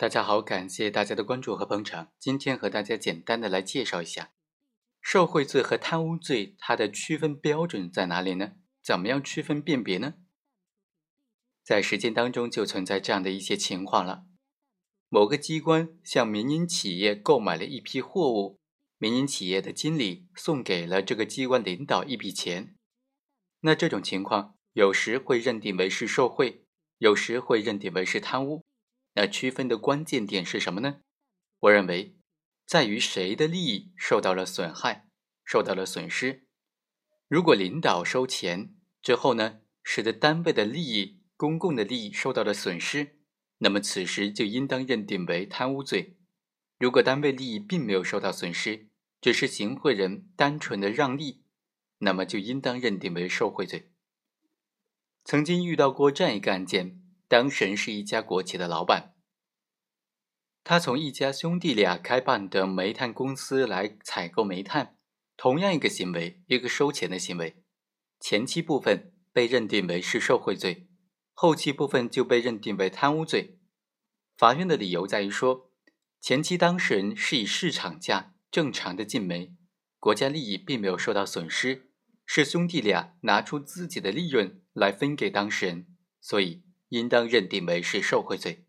大家好，感谢大家的关注和捧场。今天和大家简单的来介绍一下受贿罪和贪污罪，它的区分标准在哪里呢？怎么样区分辨别呢？在实践当中就存在这样的一些情况了：某个机关向民营企业购买了一批货物，民营企业的经理送给了这个机关领导一笔钱，那这种情况有时会认定为是受贿，有时会认定为是贪污。那区分的关键点是什么呢？我认为，在于谁的利益受到了损害，受到了损失。如果领导收钱之后呢，使得单位的利益、公共的利益受到了损失，那么此时就应当认定为贪污罪。如果单位利益并没有受到损失，只是行贿人单纯的让利，那么就应当认定为受贿罪。曾经遇到过这样一个案件。当事人是一家国企的老板，他从一家兄弟俩开办的煤炭公司来采购煤炭，同样一个行为，一个收钱的行为，前期部分被认定为是受贿罪，后期部分就被认定为贪污罪。法院的理由在于说，前期当事人是以市场价正常的进煤，国家利益并没有受到损失，是兄弟俩拿出自己的利润来分给当事人，所以。应当认定为是受贿罪，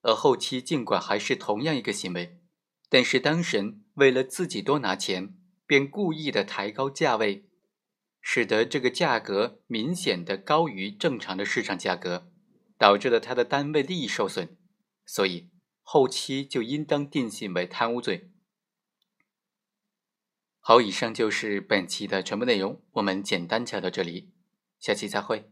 而后期尽管还是同样一个行为，但是当事人为了自己多拿钱，便故意的抬高价位，使得这个价格明显的高于正常的市场价格，导致了他的单位利益受损，所以后期就应当定性为贪污罪。好，以上就是本期的全部内容，我们简单讲到这里，下期再会。